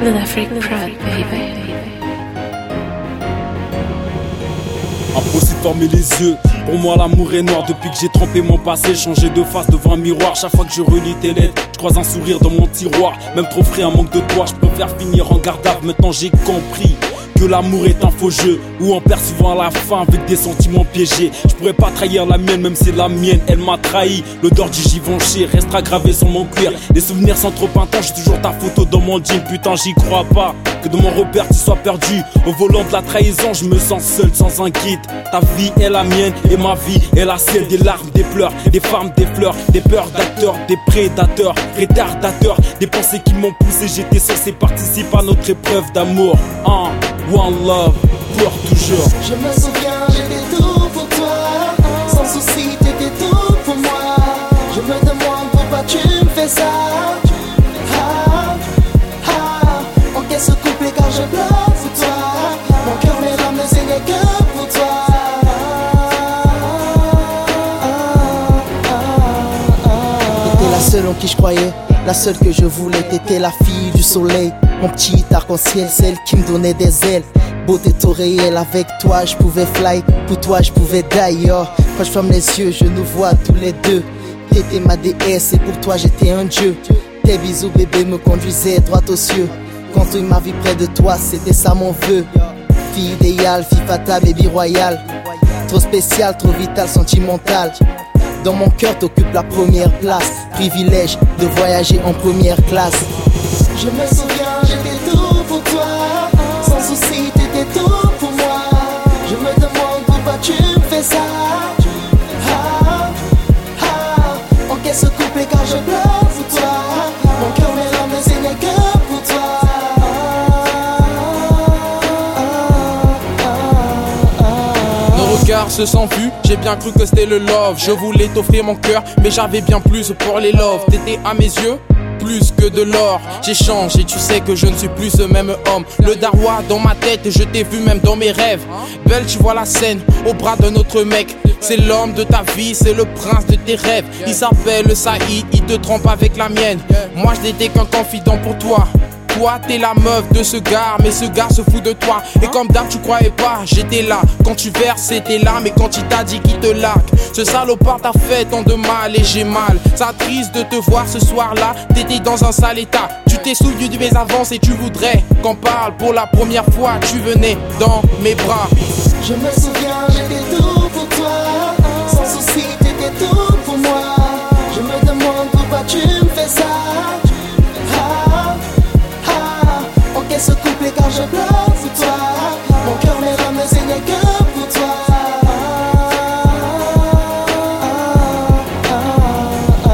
De fermer les yeux. Pour moi, l'amour est noir. Depuis que j'ai trempé mon passé, changé de face devant un miroir. Chaque fois que je relis tes lettres, je croise un sourire dans mon tiroir. Même trop frais, un manque de toi, je préfère finir en garde Maintenant, j'ai compris que l'amour est un faux jeu où on perd souvent à la fin avec des sentiments piégés. Je pourrais pas trahir la mienne, même si la mienne elle m'a trahi. L'odeur du givenchy restera gravée sur mon cuir. Les souvenirs sont trop intenses, j'ai toujours ta photo dans mon jean. Putain, j'y crois pas que de mon repère tu sois perdu. Au volant de la trahison, je me sens seul sans un guide. Ta vie est la mienne et ma vie est la sienne. Des larmes, des pleurs, des femmes, des fleurs, des peurs d'acteurs, des prédateurs, retardateurs, des pensées qui m'ont poussé. J'étais censé participer à notre épreuve d'amour. Hein. One love, pour toujours. Je me souviens, j'étais tout pour toi. Sans souci, t'étais tout pour moi. Je me demande pourquoi tu me fais ça. La seule en qui je croyais, la seule que je voulais. T'étais la fille du soleil, mon petit arc-en-ciel, celle qui me donnait des ailes. Beauté réel, avec toi je pouvais fly, pour toi je pouvais die. Oh. Quand je ferme les yeux, je nous vois tous les deux. T'étais ma déesse et pour toi j'étais un dieu. Tes bisous bébé me conduisaient droit aux cieux. Construire ma vie près de toi, c'était ça mon vœu. Fille idéale, fille fatale, baby royale. Trop spécial, trop vital, sentimental. Dans mon cœur, t'occupes la première place. Privilège de voyager en première classe. Je me souviens, j'étais tout pour toi. Sans souci, t'étais tout Regards se sont vus, j'ai bien cru que c'était le love. Je voulais t'offrir mon cœur, mais j'avais bien plus pour les love. T'étais à mes yeux plus que de l'or. J'ai changé, tu sais que je ne suis plus ce même homme. Le darois dans ma tête, je t'ai vu même dans mes rêves. Belle, tu vois la scène au bras d'un autre mec. C'est l'homme de ta vie, c'est le prince de tes rêves. Il s'appelle Saïd, il te trompe avec la mienne. Moi, je n'étais qu'un confident pour toi. Toi, t'es la meuf de ce gars, mais ce gars se fout de toi. Et comme d'hab, tu croyais pas, j'étais là. Quand tu verses, c'était là, mais quand il t'a dit qu'il te laque. Ce salopard t'a fait tant de mal et j'ai mal. Ça triste de te voir ce soir-là, t'étais dans un sale état. Tu t'es souvenu de mes avances et tu voudrais qu'on parle pour la première fois. Tu venais dans mes bras. Je me souviens, j'étais tout pour toi. En qu'est-ce couplet quand je pleure pour toi. Mon cœur, mes larmes ne saignaient que pour toi. Ah, ah,